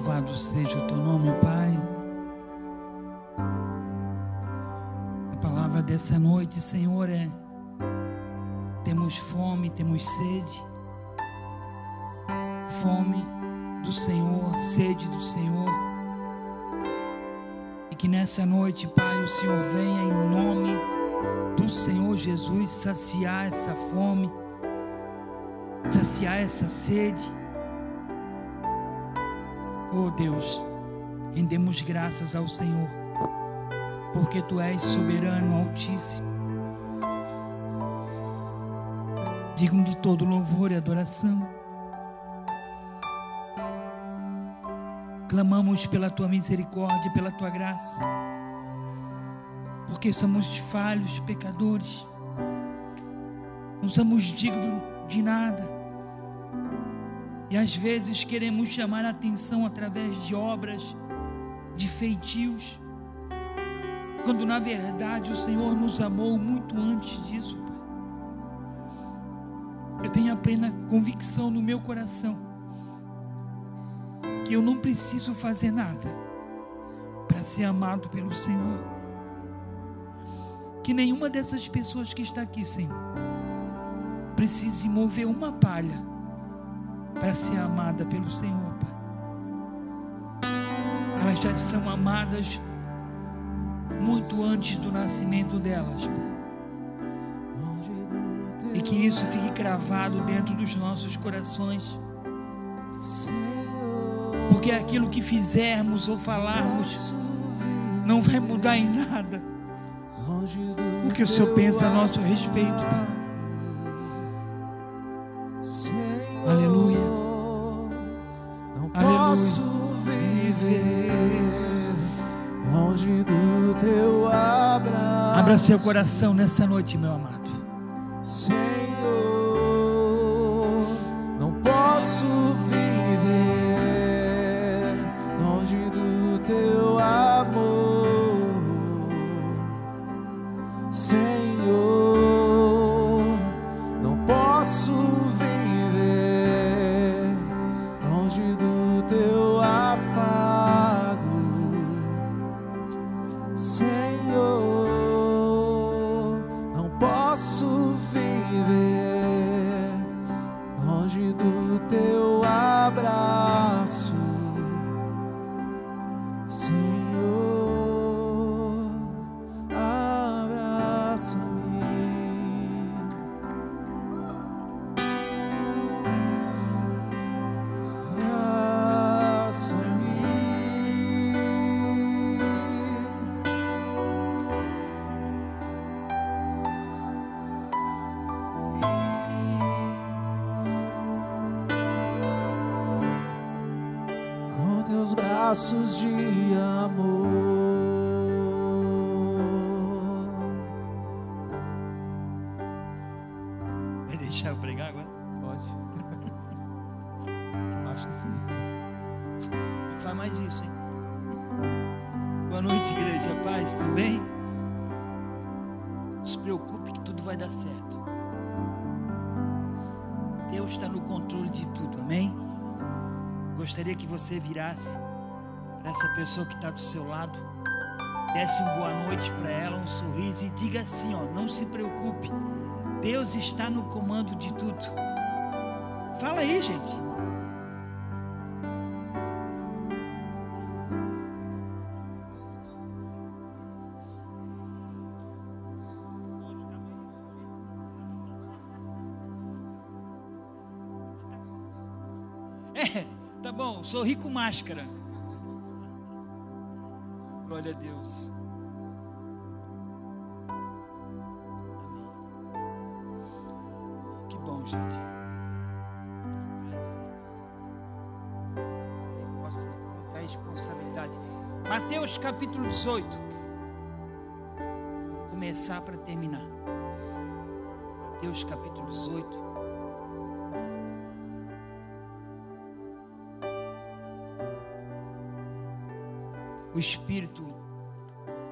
Louvado seja o teu nome, Pai. A palavra dessa noite, Senhor, é: temos fome, temos sede. Fome do Senhor, sede do Senhor. E que nessa noite, Pai, o Senhor venha em nome do Senhor Jesus saciar essa fome, saciar essa sede. Oh Deus, rendemos graças ao Senhor, porque Tu és soberano, altíssimo, digno de todo louvor e adoração. Clamamos pela Tua misericórdia, pela Tua graça, porque somos falhos, pecadores, não somos dignos de nada. E às vezes queremos chamar a atenção através de obras, de feitios, quando na verdade o Senhor nos amou muito antes disso. Eu tenho a plena convicção no meu coração que eu não preciso fazer nada para ser amado pelo Senhor. Que nenhuma dessas pessoas que está aqui, Senhor, precise mover uma palha para ser amada pelo Senhor, Pai. Elas já são amadas muito antes do nascimento delas, Pai. E que isso fique cravado dentro dos nossos corações. Porque aquilo que fizermos ou falarmos não vai mudar em nada o que o Senhor pensa a nosso respeito, Pai. Seu coração nessa noite, meu amado. Braços de amor. Vai deixar eu pregar agora? Pode. Acho que sim. Não faz mais isso, hein? Boa noite, igreja. Paz, tudo bem? Não se preocupe que tudo vai dar certo. Deus está no controle de tudo, amém? Gostaria que você virasse essa pessoa que está do seu lado, desse uma boa noite para ela, um sorriso e diga assim: ó, não se preocupe, Deus está no comando de tudo. Fala aí, gente. É, tá bom, sorri com máscara. Glória a Deus. Amém. Que bom, gente. Muita responsabilidade. Mateus capítulo 18. Vamos começar para terminar. Mateus capítulo 18. O Espírito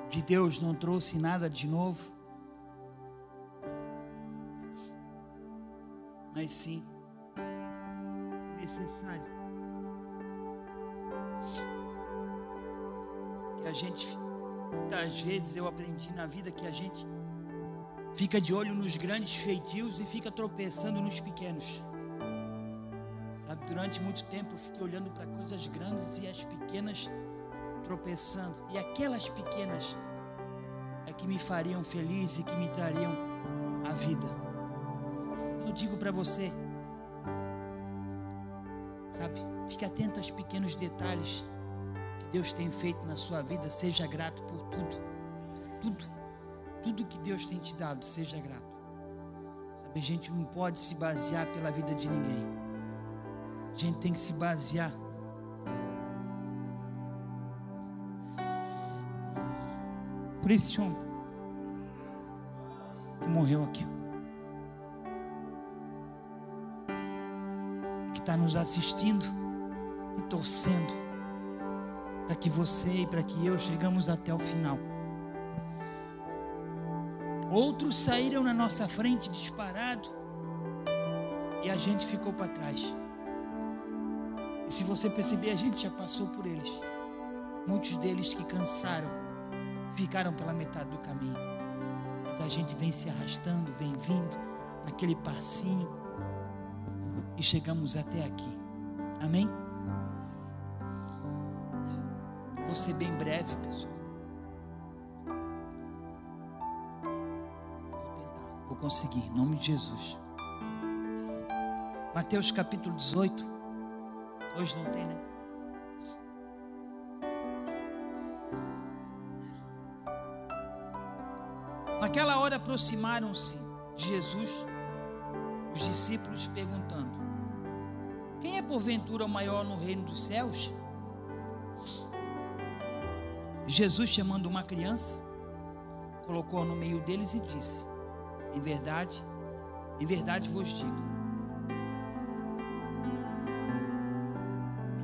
de Deus não trouxe nada de novo, mas sim necessário que a gente, muitas vezes eu aprendi na vida que a gente fica de olho nos grandes feitios e fica tropeçando nos pequenos. Sabe, durante muito tempo eu fiquei olhando para coisas grandes e as pequenas tropeçando. E aquelas pequenas é que me fariam feliz e que me trariam a vida. Eu digo para você, sabe, fique atento aos pequenos detalhes que Deus tem feito na sua vida. Seja grato por tudo, por tudo, tudo que Deus tem te dado. Seja grato. Sabe, a gente não pode se basear pela vida de ninguém. A gente tem que se basear por esse homem que morreu aqui, que está nos assistindo e torcendo para que você e para que eu chegamos até o final. Outros saíram na nossa frente disparado e a gente ficou para trás. E se você perceber, a gente já passou por eles. Muitos deles que cansaram ficaram pela metade do caminho. Mas a gente vem se arrastando, vem vindo naquele passinho e chegamos até aqui. Amém? Vou ser bem breve, pessoal. Vou tentar, vou conseguir, em nome de Jesus. Mateus capítulo 18. Hoje não tem, né? Naquela hora aproximaram-se de Jesus os discípulos perguntando: Quem é porventura o maior no reino dos céus? Jesus, chamando uma criança, colocou-a no meio deles e disse: Em verdade, em verdade vos digo.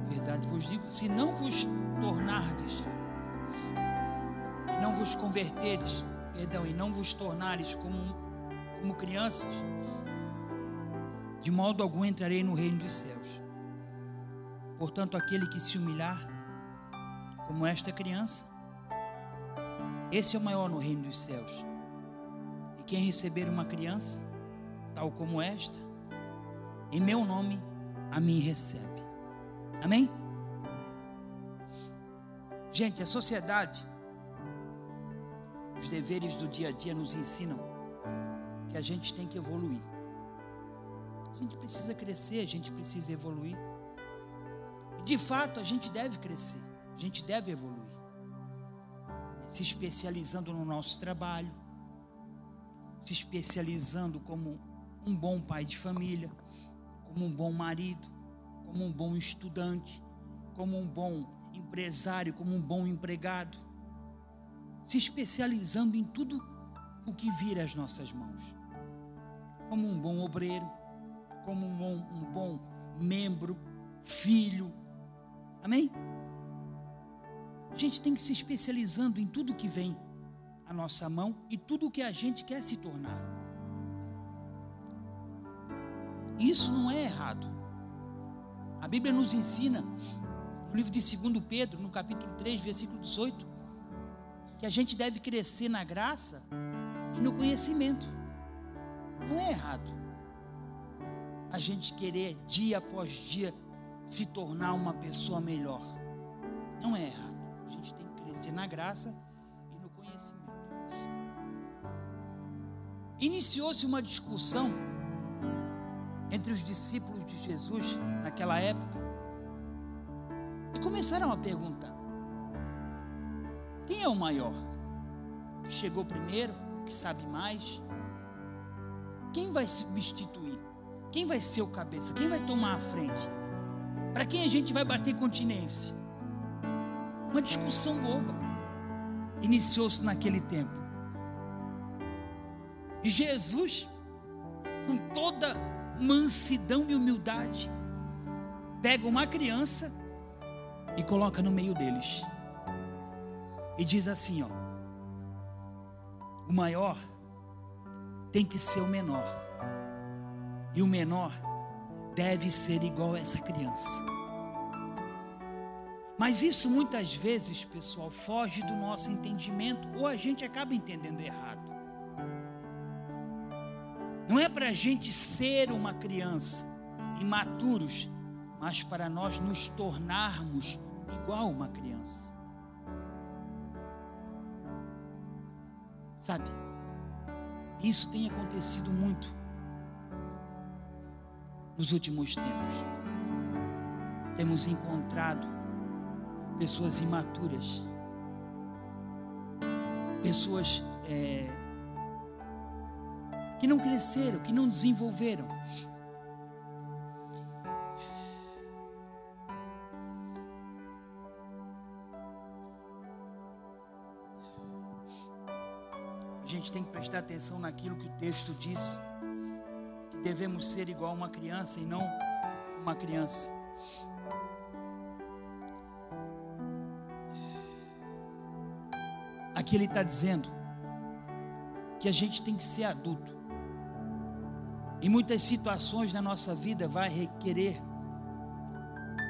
Em verdade vos digo, se não vos tornardes, não vos converteres, perdão, e não vos tornares como, como crianças, de modo algum entrarei no reino dos céus. Portanto, aquele que se humilhar, como esta criança, esse é o maior no reino dos céus. E quem receber uma criança, tal como esta, em meu nome, a mim recebe. Amém? Gente, a sociedade, os deveres do dia a dia nos ensinam que a gente tem que evoluir. A gente precisa crescer, a gente precisa evoluir. E de fato, a gente deve crescer, a gente deve evoluir. Se especializando no nosso trabalho, se especializando como um bom pai de família, como um bom marido, como um bom estudante, como um bom empresário, como um bom empregado, se especializando em tudo o que vira às nossas mãos, como um bom obreiro, como um bom, um bom membro, filho, amém? A gente tem que se especializando em tudo que vem à nossa mão e tudo o que a gente quer se tornar. Isso não é errado. A Bíblia nos ensina, no livro de 2 Pedro, no capítulo 3, versículo 18, que a gente deve crescer na graça e no conhecimento. Não é errado. A gente querer dia após dia se tornar uma pessoa melhor. Não é errado. A gente tem que crescer na graça e no conhecimento. Iniciou-se uma discussão entre os discípulos de Jesus naquela época e começaram a perguntar: quem é o maior? Que chegou primeiro, que sabe mais? Quem vai substituir? Quem vai ser o cabeça? Quem vai tomar a frente? Para quem a gente vai bater continência? Uma discussão boba iniciou-se naquele tempo. E Jesus, com toda mansidão e humildade, pega uma criança e coloca no meio deles. E diz assim, ó: O maior tem que ser o menor. E o menor deve ser igual a essa criança. Mas isso muitas vezes, pessoal, foge do nosso entendimento ou a gente acaba entendendo errado. Não é para a gente ser uma criança, imaturos, mas para nós nos tornarmos igual uma criança. Sabe? Isso tem acontecido muito nos últimos tempos. Temos encontrado pessoas imaturas, pessoas é, que não cresceram, que não desenvolveram. Tem que prestar atenção naquilo que o texto diz, que devemos ser igual uma criança e não uma criança. Aqui ele está dizendo que a gente tem que ser adulto. Em muitas situações na nossa vida vai requerer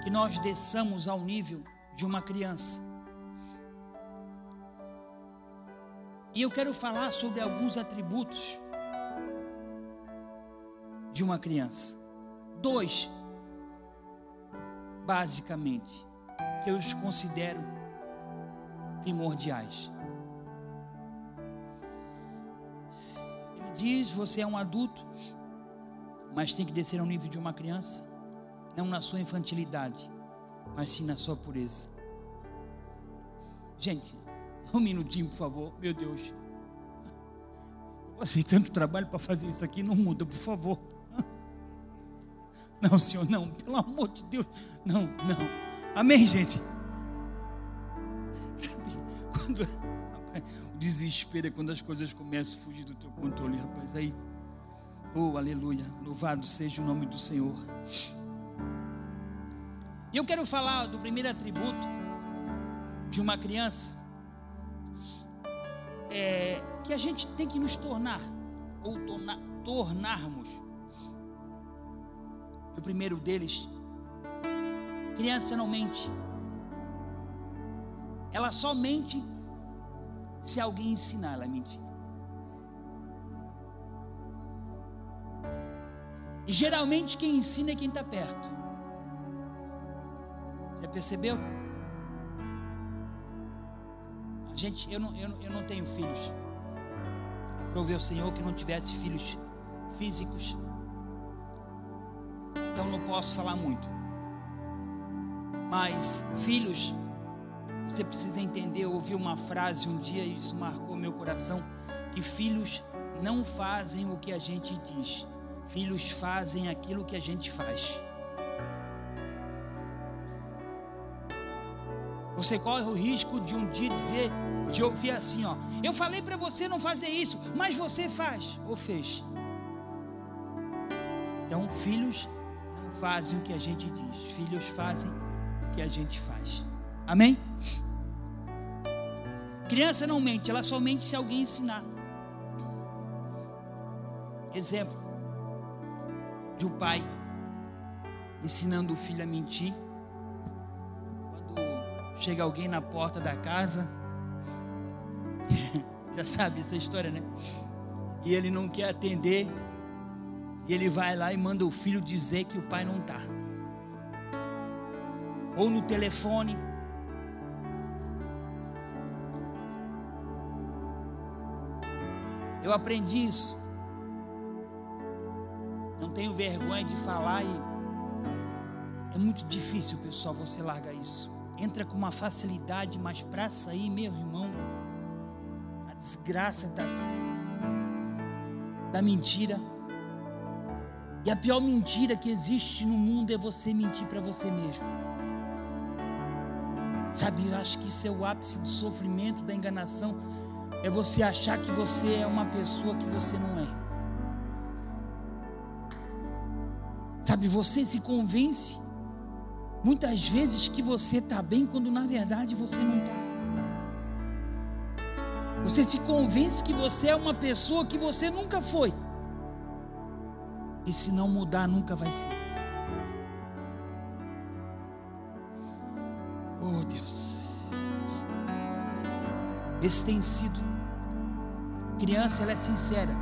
que nós desçamos ao nível de uma criança. E eu quero falar sobre alguns atributos de uma criança. Dois, basicamente, que eu os considero primordiais. Ele diz: você é um adulto, mas tem que descer ao nível de uma criança, não na sua infantilidade, mas sim na sua pureza. Gente, um minutinho, por favor, meu Deus. Eu passei tanto trabalho para fazer isso aqui, não muda, por favor. Não, Senhor, não, pelo amor de Deus, não, não. Amém, gente? Quando, rapaz, o desespero é quando as coisas começam a fugir do teu controle, rapaz. Aí Oh, aleluia. Louvado seja o nome do Senhor. E eu quero falar do primeiro atributo de uma criança. É, que a gente tem que nos tornar, ou tornar, tornarmos. O primeiro deles, criança não mente. Ela só mente se alguém ensinar ela a mentir. E geralmente quem ensina é quem está perto. Já percebeu? Gente, eu não, eu, eu não tenho filhos. Aprovei o Senhor que não tivesse filhos físicos. Então não posso falar muito. Mas, filhos, você precisa entender. Eu ouvi uma frase um dia e isso marcou meu coração: que filhos não fazem o que a gente diz, filhos fazem aquilo que a gente faz. Você corre o risco de um dia dizer, de ouvir assim, ó. Eu falei para você não fazer isso, mas você faz ou fez. Então, filhos não fazem o que a gente diz, filhos fazem o que a gente faz. Amém? Criança não mente, ela só mente se alguém ensinar. Exemplo de um pai ensinando o filho a mentir. Chega alguém na porta da casa, já sabe essa história, né? E ele não quer atender, e ele vai lá e manda o filho dizer que o pai não está. Ou no telefone. Eu aprendi isso. Não tenho vergonha de falar e é muito difícil, pessoal, você largar isso. Entra com uma facilidade, mas para sair, meu irmão, a desgraça da, da mentira. E a pior mentira que existe no mundo é você mentir para você mesmo. Sabe, eu acho que isso é o ápice do sofrimento, da enganação. É você achar que você é uma pessoa que você não é. Sabe, você se convence muitas vezes que você está bem quando na verdade você não está. Você se convence que você é uma pessoa que você nunca foi. E se não mudar, nunca vai ser. Oh Deus. Esse tem sido. Criança, ela é sincera.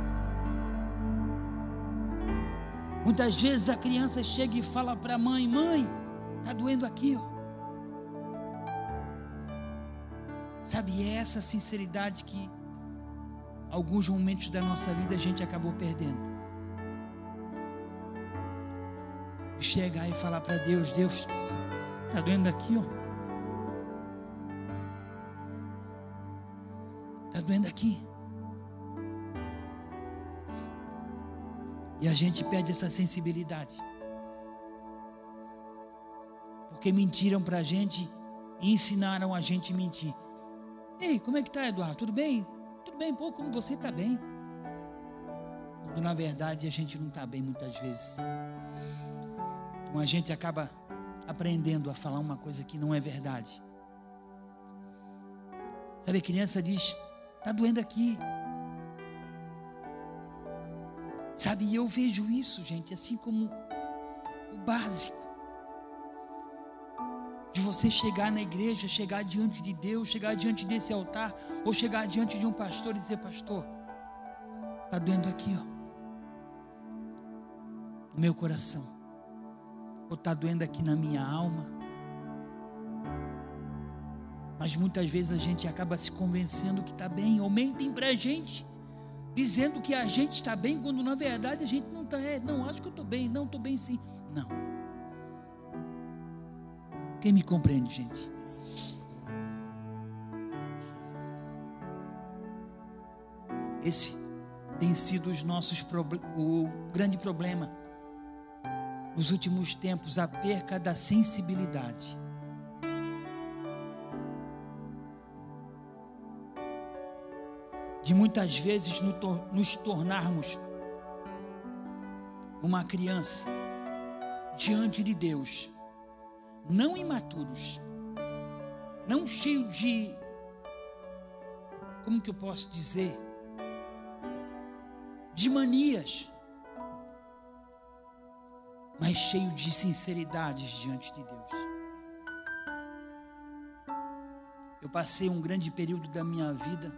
Muitas vezes a criança chega e fala para a mãe: Mãe, tá doendo aqui, ó. Sabe, é essa sinceridade que alguns momentos da nossa vida a gente acabou perdendo. Chegar e falar para Deus: Deus, tá doendo aqui, ó. Tá doendo aqui. E a gente perde essa sensibilidade. Porque mentiram para a gente e ensinaram a gente a mentir. Ei, como é que tá, Eduardo? Tudo bem? Tudo bem, pô, como você tá bem? Quando na verdade a gente não está bem muitas vezes. Então a gente acaba aprendendo a falar uma coisa que não é verdade. Sabe, a criança diz: tá doendo aqui. Sabe, eu vejo isso, gente, assim como o básico. De você chegar na igreja, chegar diante de Deus, chegar diante desse altar, ou chegar diante de um pastor e dizer: Pastor, está doendo aqui, ó, no meu coração, ou está doendo aqui na minha alma. Mas muitas vezes a gente acaba se convencendo que está bem, ou mentem para a gente dizendo que a gente está bem, quando na verdade a gente não está. É, não, acho que eu estou bem, não, estou bem sim. Não. Quem me compreende, gente? Esse tem sido os nossos o grande problema nos últimos tempos, a perca da sensibilidade. de muitas vezes nos tornarmos uma criança diante de Deus, não imaturos, não cheio de, como que eu posso dizer, de manias, mas cheio de sinceridades diante de Deus. Eu passei um grande período da minha vida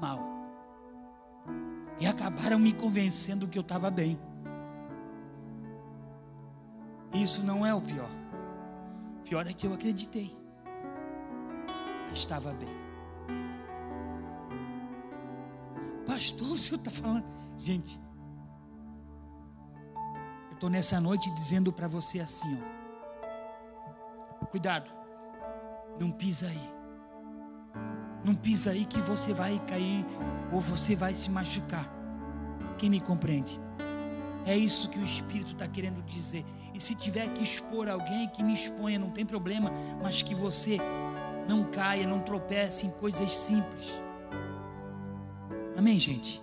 mal. E acabaram me convencendo que eu estava bem. Isso não é o pior. O pior é que eu acreditei. estava bem. Pastor, o senhor está falando. Gente, eu estou nessa noite dizendo para você assim, ó. Cuidado, não pisa aí. Não pisa aí que você vai cair ou você vai se machucar. Quem me compreende? É isso que o Espírito está querendo dizer. E se tiver que expor alguém, que me exponha, não tem problema, mas que você não caia, não tropece em coisas simples. Amém, gente?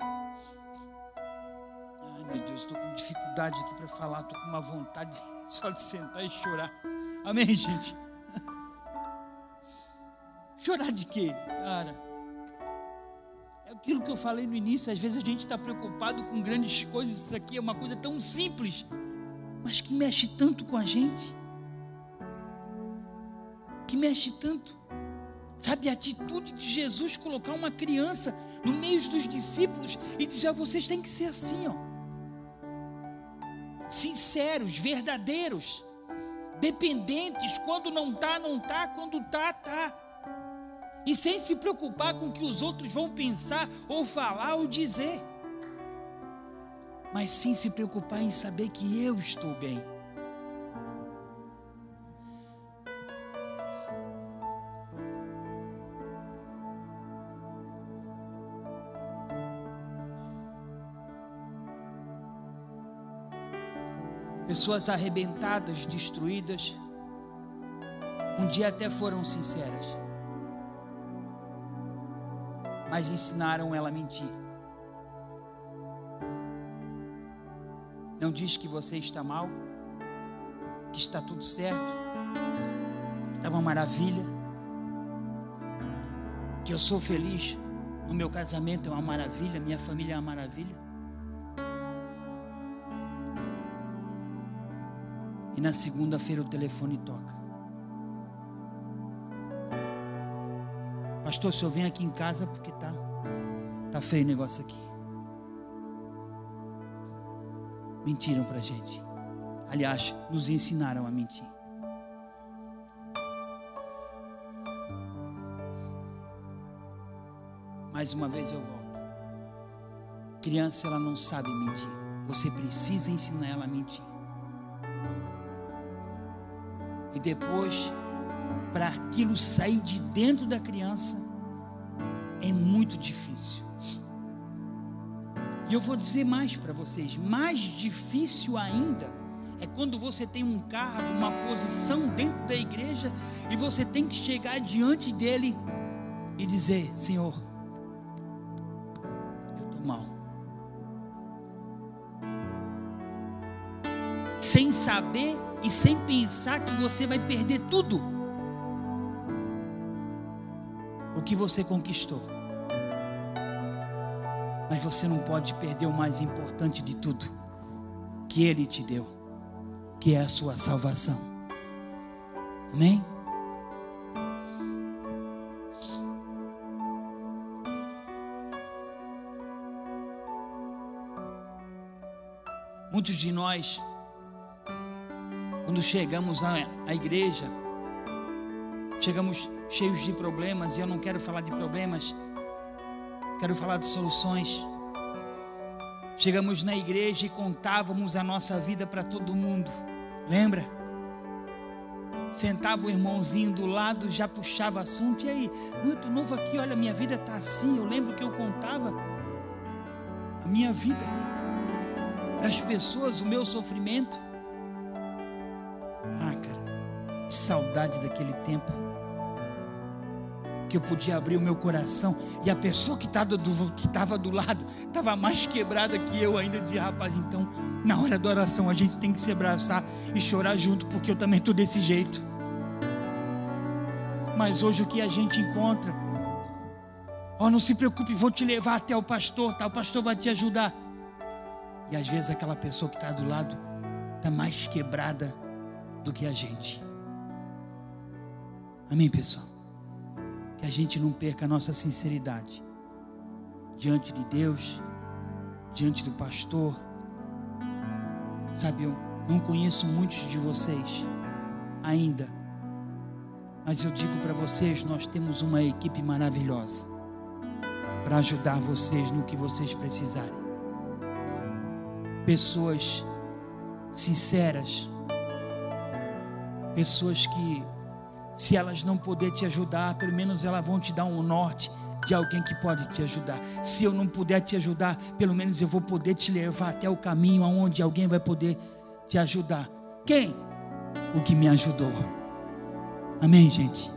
Ai, meu Deus, estou com dificuldade aqui para falar, estou com uma vontade só de sentar e chorar. Amém, gente? Chorar de quê, cara? Aquilo que eu falei no início, às vezes a gente está preocupado com grandes coisas, isso aqui é uma coisa tão simples, mas que mexe tanto com a gente. Que mexe tanto. Sabe, a atitude de Jesus colocar uma criança no meio dos discípulos e dizer: vocês têm que ser assim, ó. Sinceros, verdadeiros, dependentes, quando não tá, não tá, quando tá, tá e sem se preocupar com o que os outros vão pensar, ou falar, ou dizer, mas sim se preocupar em saber que eu estou bem. Pessoas arrebentadas, destruídas, um dia até foram sinceras mas ensinaram ela a mentir. Não diz que você está mal, que está tudo certo, que está uma maravilha, que eu sou feliz, o meu casamento é uma maravilha, minha família é uma maravilha. E na segunda-feira o telefone toca. Pastor, se eu venho aqui em casa porque tá, tá feio o negócio aqui. Mentiram para gente. Aliás, nos ensinaram a mentir. Mais uma vez eu volto. Criança, ela não sabe mentir. Você precisa ensinar ela a mentir. E depois para aquilo sair de dentro da criança é muito difícil. E eu vou dizer mais para vocês: mais difícil ainda é quando você tem um cargo, uma posição dentro da igreja e você tem que chegar diante dele e dizer: Senhor, eu estou mal. Sem saber e sem pensar que você vai perder tudo que você conquistou. Mas você não pode perder o mais importante de tudo, que Ele te deu, que é a sua salvação. Amém? Muitos de nós, quando chegamos à, à igreja, chegamos cheios de problemas, e eu não quero falar de problemas, quero falar de soluções. Chegamos na igreja e contávamos a nossa vida para todo mundo, lembra? Sentava o irmãozinho do lado, já puxava assunto, e aí, eu tô novo aqui, olha, minha vida tá assim. Eu lembro que eu contava a minha vida para as pessoas, o meu sofrimento. Ah, cara, que saudade daquele tempo que eu podia abrir o meu coração e a pessoa que estava do, do lado estava mais quebrada que eu ainda dizia, rapaz, então na hora da oração a gente tem que se abraçar e chorar junto, porque eu também estou desse jeito. Mas hoje o que a gente encontra, ó, oh, não se preocupe, vou te levar até o pastor, tá? O pastor vai te ajudar. E às vezes aquela pessoa que está do lado está mais quebrada do que a gente. Amém, pessoal? Que a gente não perca a nossa sinceridade diante de Deus, diante do pastor. Sabe, eu não conheço muitos de vocês ainda, Mas eu digo para vocês, nós temos uma equipe maravilhosa para ajudar vocês no que vocês precisarem. Pessoas sinceras, pessoas que, se elas não puder te ajudar, pelo menos elas vão te dar um norte de alguém que pode te ajudar. Se eu não puder te ajudar, pelo menos eu vou poder te levar até o caminho aonde alguém vai poder te ajudar. Quem? O que me ajudou. Amém, gente?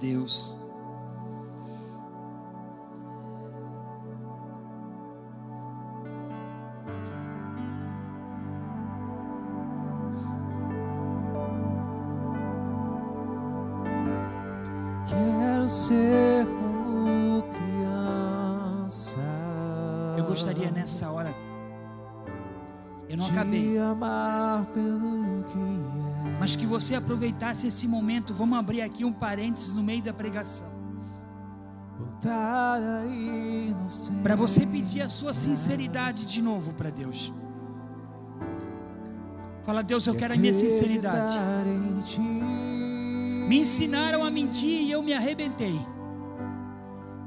Deus. Quero ser como criança. Eu gostaria nessa hora. Eu não acabei. amar pelo. Mas que você aproveitasse esse momento. Vamos abrir aqui um parênteses no meio da pregação. Para você pedir a sua sinceridade de novo para Deus. Fala, Deus, eu quero a minha sinceridade. Me ensinaram a mentir e eu me arrebentei.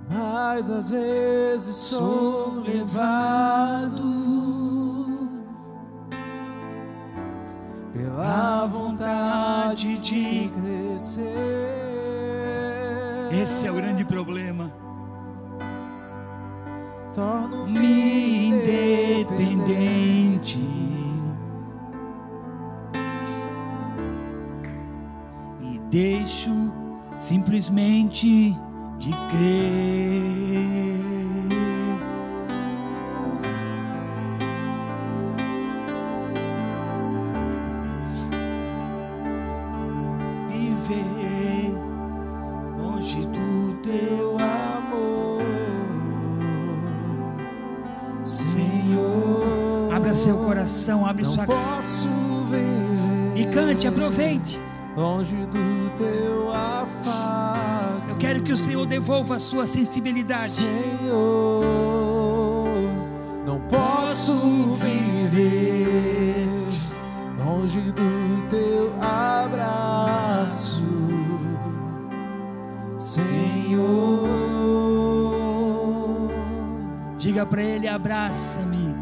Mas às vezes sou levado pela vontade de crescer. Esse é o grande problema. Torno-me independente. E deixo simplesmente de crer. Senhor. Abra seu coração, abre sua posso ver e cante, aproveite. longe do teu afago. Eu quero que o Senhor devolva a sua sensibilidade. Senhor, não posso viver longe do teu abraço, Senhor. Diga para ele: abraça-me.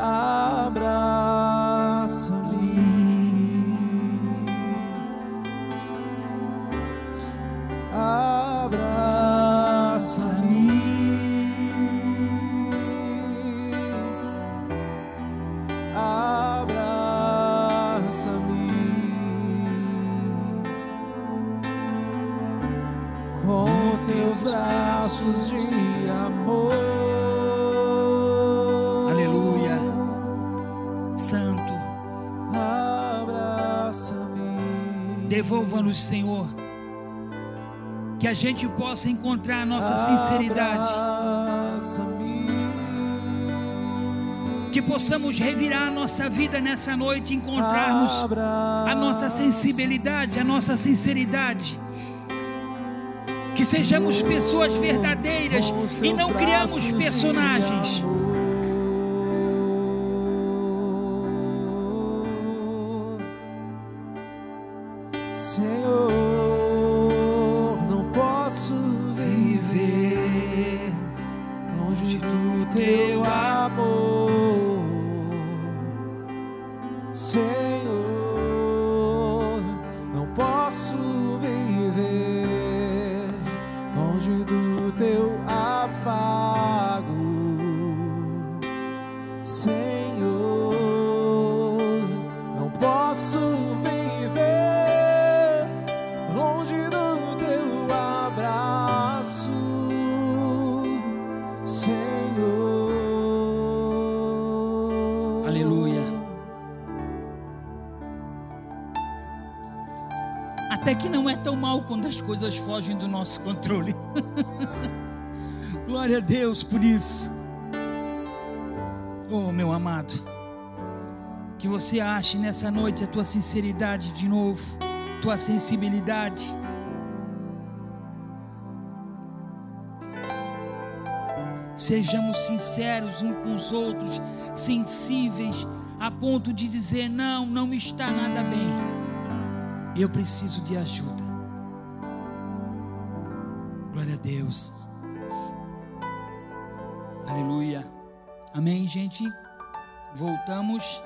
Abraça-me. Abraça-me. Abraça-me. Com teus braços de devolva-nos, Senhor. Que a gente possa encontrar a nossa sinceridade. Que possamos revirar a nossa vida nessa noite encontrarmos a nossa sensibilidade, a nossa sinceridade. Que sejamos pessoas verdadeiras e não criamos personagens. Coisas fogem do nosso controle. Glória a Deus por isso. Oh, meu amado. Que você ache nessa noite a tua sinceridade de novo, tua sensibilidade. Sejamos sinceros uns com os outros, sensíveis, a ponto de dizer: não, não me está nada bem, eu preciso de ajuda. Deus. Aleluia. Amém, gente? Voltamos.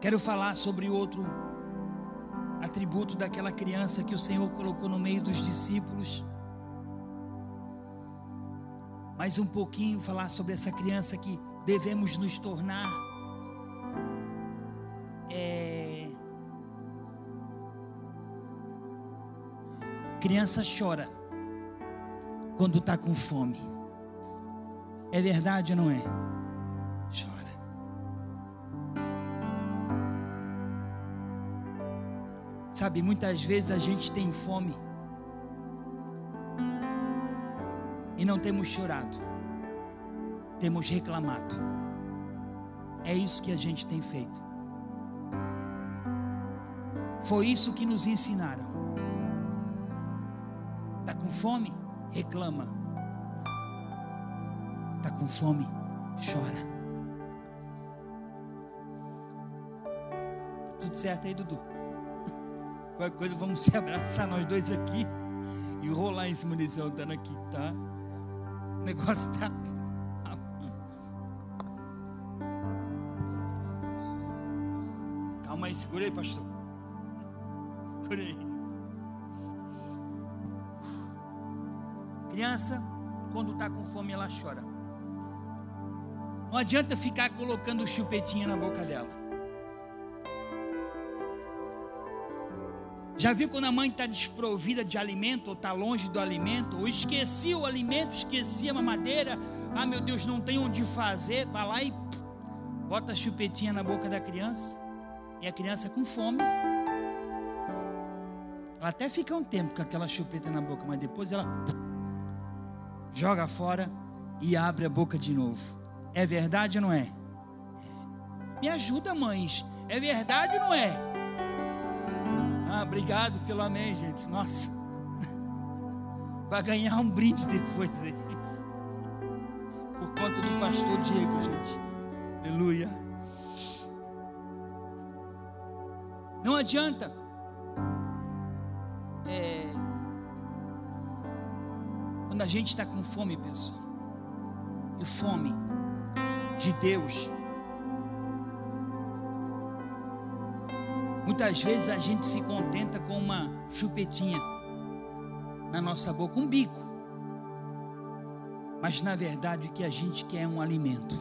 Quero falar sobre outro atributo daquela criança que o Senhor colocou no meio dos discípulos. Mais um pouquinho falar sobre essa criança que devemos nos tornar. Criança chora quando está com fome. É verdade ou não é? Chora. Sabe, muitas vezes a gente tem fome e não temos chorado, temos reclamado. É isso que a gente tem feito. Foi isso que nos ensinaram. Fome? Reclama. Está com fome? Chora. Tá tudo certo aí, Dudu? Qualquer coisa, vamos se abraçar nós dois aqui e rolar cima desse altar aqui, tá? O negócio tá. Calma aí, segura aí, pastor. Segura aí. Criança, quando está com fome, ela chora. Não adianta ficar colocando chupetinha na boca dela. Já viu quando a mãe está desprovida de alimento, ou está longe do alimento, ou esquecia o alimento, esquecia a mamadeira, ah meu Deus, não tem onde fazer, vai lá e bota a chupetinha na boca da criança, e a criança com fome, ela até fica um tempo com aquela chupeta na boca, mas depois ela joga fora e abre a boca de novo. É verdade ou não é? Me ajuda, mães. É verdade ou não é? Ah, obrigado pelo amém, gente. Nossa. Vai ganhar um brinde depois aí. Por conta do pastor Diego, gente. Aleluia. Não adianta. Quando a gente está com fome, pessoal, e fome de Deus, muitas vezes a gente se contenta com uma chupetinha na nossa boca, um bico, mas na verdade o que a gente quer é um alimento.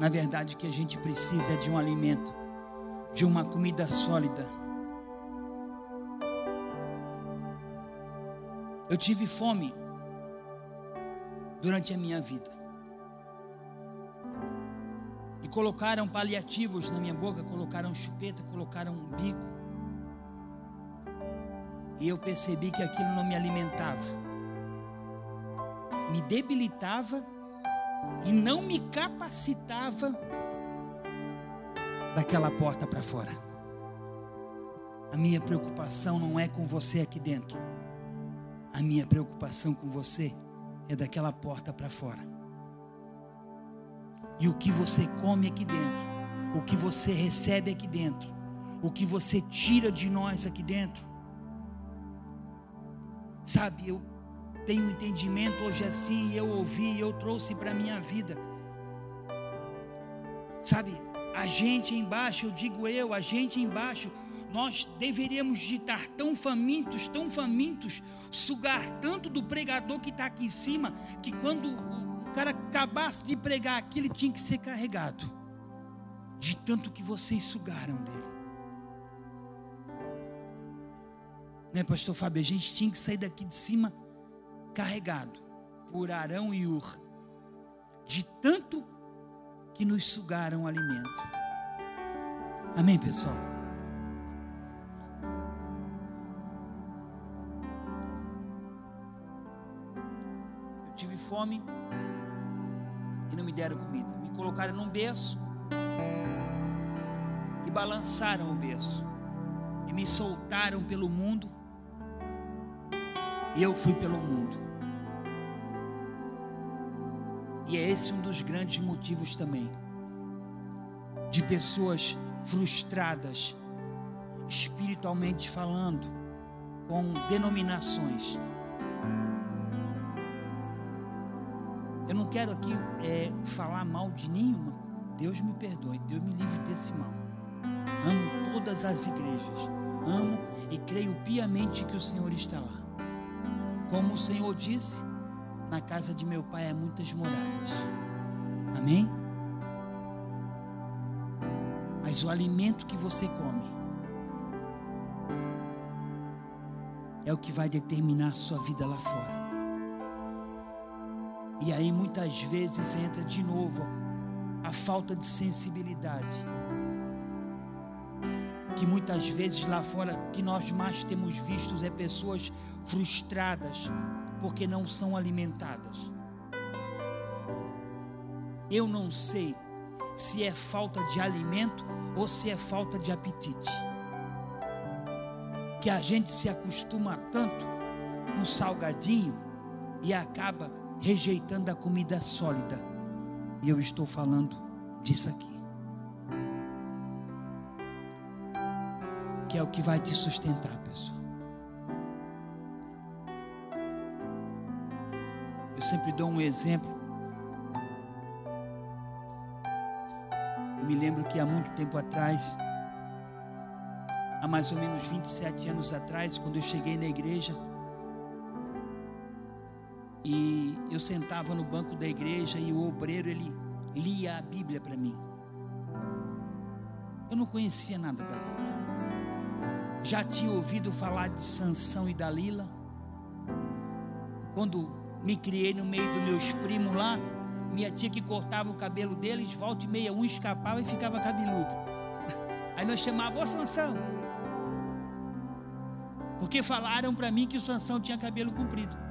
Na verdade, o que a gente precisa é de um alimento, de uma comida sólida. Eu tive fome durante a minha vida. E colocaram paliativos na minha boca, colocaram chupeta, colocaram um bico. E eu percebi que aquilo não me alimentava, me debilitava e não me capacitava daquela porta para fora. A minha preocupação não é com você aqui dentro. A minha preocupação com você é daquela porta para fora. E o que você come aqui dentro, o que você recebe aqui dentro, o que você tira de nós aqui dentro. Sabe, eu tenho um entendimento hoje assim, eu ouvi, eu trouxe para a minha vida. Sabe, a gente embaixo, eu digo eu, a gente embaixo, nós deveríamos de estar tão famintos, tão famintos, sugar tanto do pregador que está aqui em cima, que quando o cara acabasse de pregar aqui, ele tinha que ser carregado, de tanto que vocês sugaram dele. Né, pastor Fábio? A gente tinha que sair daqui de cima carregado por Arão e Ur, de tanto que nos sugaram alimento. Amém, pessoal? Fome e não me deram comida. Me colocaram num berço e balançaram o berço e me soltaram pelo mundo e eu fui pelo mundo. E é esse um dos grandes motivos também de pessoas frustradas, espiritualmente falando, com denominações. Quero aqui é, falar mal de nenhuma. Deus me perdoe, Deus me livre desse mal. Amo todas as igrejas, amo e creio piamente que o Senhor está lá. Como o Senhor disse, na casa de meu pai há muitas moradas. Amém? Mas o alimento que você come é o que vai determinar a sua vida lá fora. E aí muitas vezes entra de novo a falta de sensibilidade. Que muitas vezes lá fora que nós mais temos vistos é pessoas frustradas porque não são alimentadas. Eu não sei se é falta de alimento ou se é falta de apetite. Que a gente se acostuma tanto com salgadinho e acaba rejeitando a comida sólida. E eu estou falando disso aqui. Que é o que vai te sustentar, pessoal. Eu sempre dou um exemplo me lembro que há muito tempo atrás, há mais ou menos 27 anos atrás, quando eu cheguei na igreja, eu sentava no banco da igreja e o obreiro ele lia a Bíblia para mim. Eu não conhecia nada da Bíblia. Já tinha ouvido falar de Sansão e Dalila. Quando me criei no meio dos meus primos lá, minha tia que cortava o cabelo deles, volta e meia, um escapava e ficava cabeludo. Aí nós chamávamos, ô Sansão. Porque falaram para mim que o Sansão tinha cabelo comprido.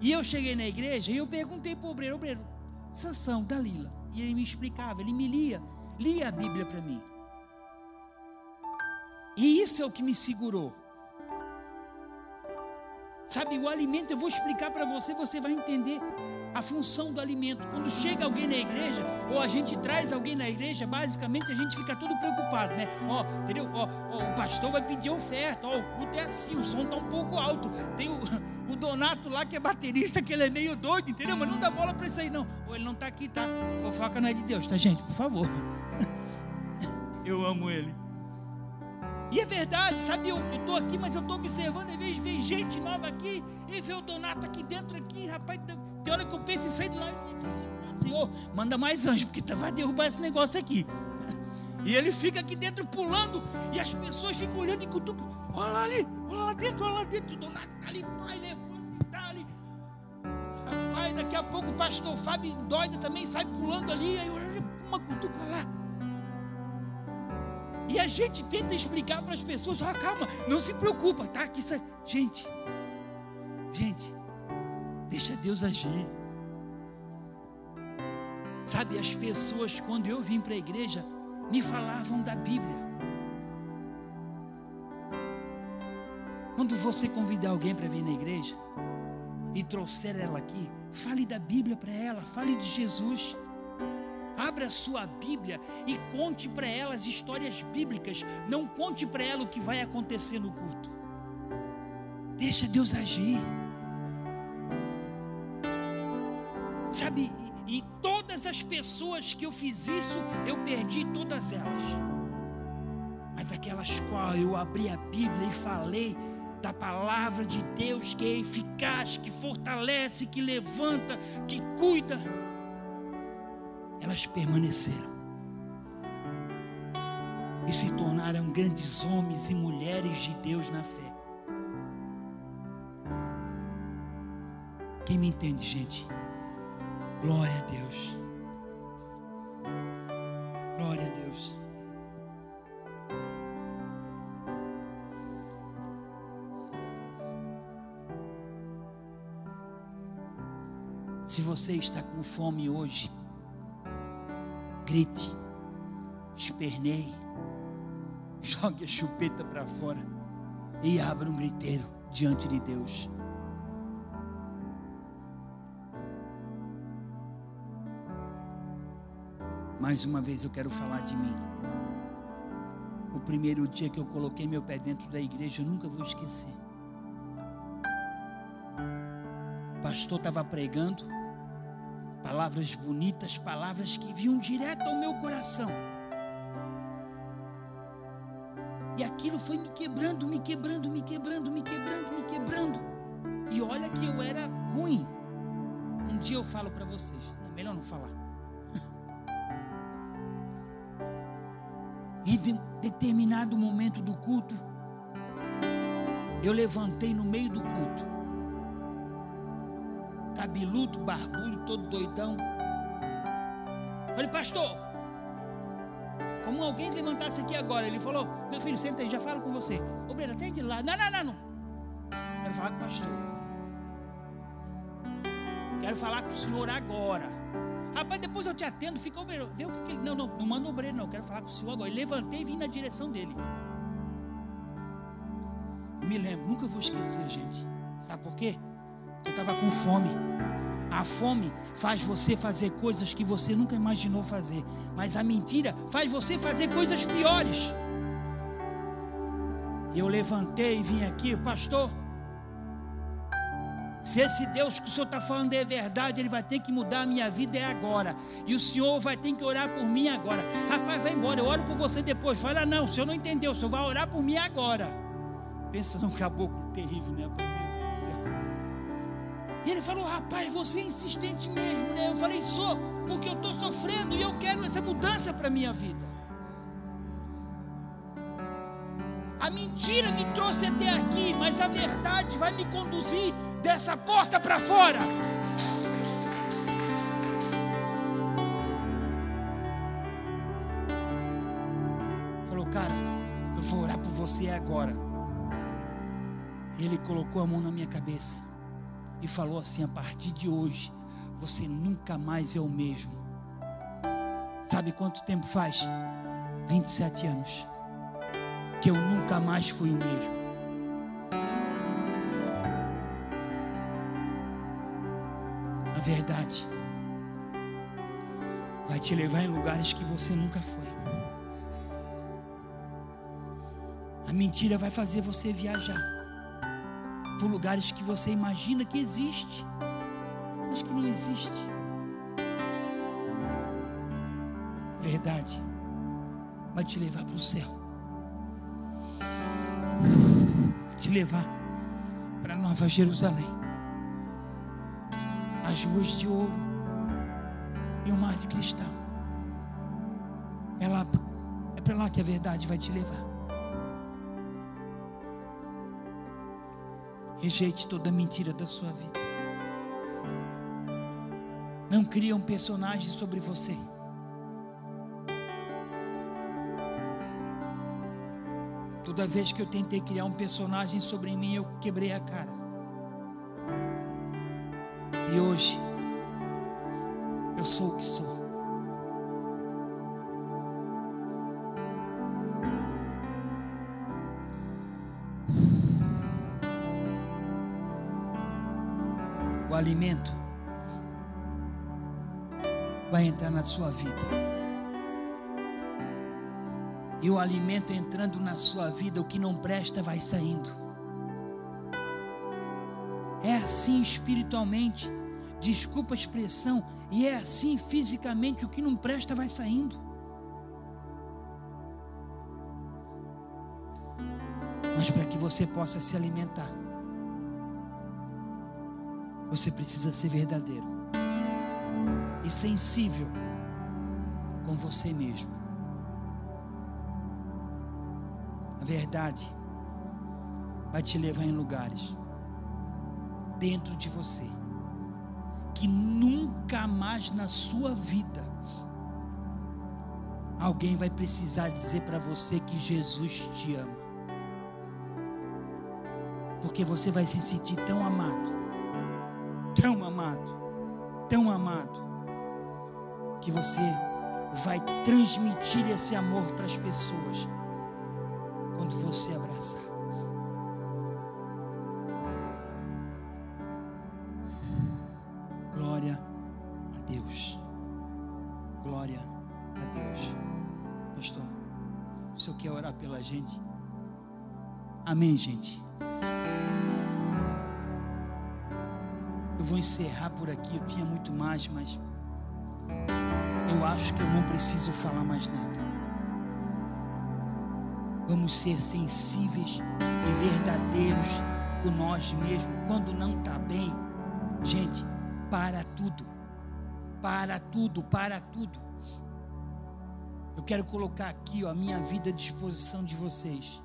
E eu cheguei na igreja e eu perguntei para o obreiro, obreiro, Sansão, Dalila. E ele me explicava, ele me lia, lia a Bíblia para mim. E isso é o que me segurou. Sabe, o alimento eu vou explicar para você, você vai entender a função do alimento. Quando chega alguém na igreja, ou a gente traz alguém na igreja, basicamente a gente fica todo preocupado, né? Ó, entendeu? Ó, o pastor vai pedir oferta, ó, o culto é assim, o som está um pouco alto. Tem o, o Donato lá que é baterista, que ele é meio doido, entendeu? Mas não dá bola para isso aí, não. Ou ele não está aqui, tá? Fofoca não é de Deus, tá, gente? Por favor. Eu amo ele. E é verdade, sabe? Eu estou aqui, mas eu estou observando, às vezes ver gente nova aqui e ver o Donato aqui dentro aqui, rapaz. Tem hora que eu penso em sair de lá e aqui, Senhor, manda mais anjo, porque vai derrubar esse negócio aqui. E ele fica aqui dentro pulando, e as pessoas ficam olhando e cutucam. Olha lá ali, olha lá dentro, olha lá dentro. O Donato está ali, pai, levanta tá ali. Rapaz, daqui a pouco o pastor Fábio doida também sai pulando ali, aí uma cutuca lá. E a gente tenta explicar para as pessoas: ah, calma, não se preocupa, tá? Que isso é... Gente, gente, Deixa Deus agir. Sabe, as pessoas, quando eu vim para a igreja, me falavam da Bíblia. Quando você convidar alguém para vir na igreja e trouxer ela aqui, fale da Bíblia para ela, fale de Jesus. Abra sua Bíblia e conte para ela as histórias bíblicas. Não conte para ela o que vai acontecer no culto. Deixa Deus agir. Sabe, e, todas as pessoas que eu fiz isso, eu perdi todas elas. Mas aquelas quais eu abri a Bíblia e falei da palavra de Deus que é eficaz, que fortalece, que levanta, que cuida, elas permaneceram e se tornaram grandes homens e mulheres de Deus na fé. Quem me entende, gente? Glória a Deus. Glória a Deus. Se você está com fome hoje, grite, esperneie, jogue a chupeta para fora e abra um griteiro diante de Deus. Mais uma vez eu quero falar de mim. O primeiro dia que eu coloquei meu pé dentro da igreja, eu nunca vou esquecer. O pastor estava pregando, palavras bonitas, palavras que vinham direto ao meu coração. E aquilo foi me quebrando, me quebrando, me quebrando, me quebrando, me quebrando. E olha que eu era ruim. Um dia eu falo para vocês, é melhor não falar. E de determinado momento do culto, eu levantei no meio do culto. Cabeludo, barbudo, todo doidão. Falei, pastor, como alguém levantasse aqui agora, ele falou: Meu filho, senta aí, já falo com você. Ô, Breno, até de lá. Não, não, não, não. Quero falar com o pastor. Quero falar com o senhor agora. Rapaz, depois eu te atendo, fica obreiro. Vê o que, que ele. Não, não, não manda obreiro, não. Quero falar com o senhor agora. Eu levantei e vim na direção dele. Eu me lembro, nunca vou esquecer, gente. Sabe por quê? Eu estava com fome. A fome faz você fazer coisas que você nunca imaginou fazer. Mas a mentira faz você fazer coisas piores. Eu levantei e vim aqui, pastor. Se esse Deus que o Senhor está falando é verdade, Ele vai ter que mudar a minha vida é agora. E o Senhor vai ter que orar por mim agora. Rapaz, vai embora, eu oro por você depois. Fala, não, o Senhor não entendeu, o Senhor vai orar por mim agora. Pensa num caboclo terrível, né? E ele falou, rapaz, você é insistente mesmo, né? Eu falei, sou, porque eu estou sofrendo e eu quero essa mudança para a minha vida. A mentira me trouxe até aqui, mas a verdade vai me conduzir dessa porta para fora. Falou, cara, eu vou orar por você agora. Ele colocou a mão na minha cabeça e falou assim: a partir de hoje, você nunca mais é o mesmo. Sabe quanto tempo faz? 27 anos. Que eu nunca mais fui o mesmo. A verdade vai te levar em lugares que você nunca foi. A mentira vai fazer você viajar por lugares que você imagina que existe, mas que não existe. Verdade vai te levar para o céu, te levar para Nova Jerusalém, as ruas de ouro e o mar de cristal. É lá, é para lá que a verdade vai te levar. Rejeite toda mentira da sua vida. Não cria um personagem sobre você. Toda vez que eu tentei criar um personagem sobre mim, eu quebrei a cara. E hoje, eu sou o que sou. O alimento vai entrar na sua vida. E o alimento entrando na sua vida, o que não presta vai saindo. É assim espiritualmente, desculpa a expressão, e é assim fisicamente, o que não presta vai saindo. Mas para que você possa se alimentar, você precisa ser verdadeiro e sensível com você mesmo. Verdade vai te levar em lugares dentro de você que nunca mais na sua vida alguém vai precisar dizer para você que Jesus te ama. Porque você vai se sentir tão amado, tão amado, tão amado que você vai transmitir esse amor para as pessoas você abraçar. Glória a Deus. Glória a Deus. Pastor, o senhor quer orar pela gente? Amém, gente. Eu vou encerrar por aqui. Eu tinha muito mais, mas eu acho que eu não preciso falar mais nada. Vamos ser sensíveis e verdadeiros com nós mesmos. Quando não está bem, gente, para tudo. Para tudo, para tudo. Eu quero colocar aqui ó, a minha vida à disposição de vocês.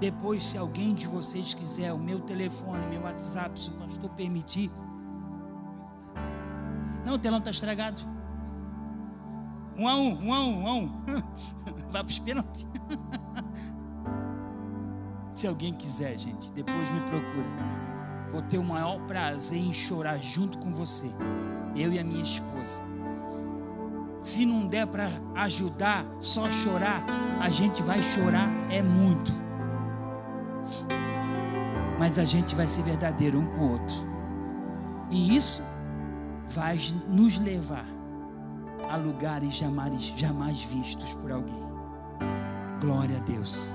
Depois, se alguém de vocês quiser, o meu telefone, meu WhatsApp, se o pastor permitir. Não, o telão está estragado. Um a um, um a um, um a um. Vai para os pênaltis. se alguém quiser, gente, depois me procura. Vou ter o maior prazer em chorar junto com você. Eu e a minha esposa. Se não der para ajudar, só chorar, a gente vai chorar é muito mas a gente vai ser verdadeiro um com o outro. E isso vai nos levar a lugares jamais, jamais vistos por alguém. Glória a Deus.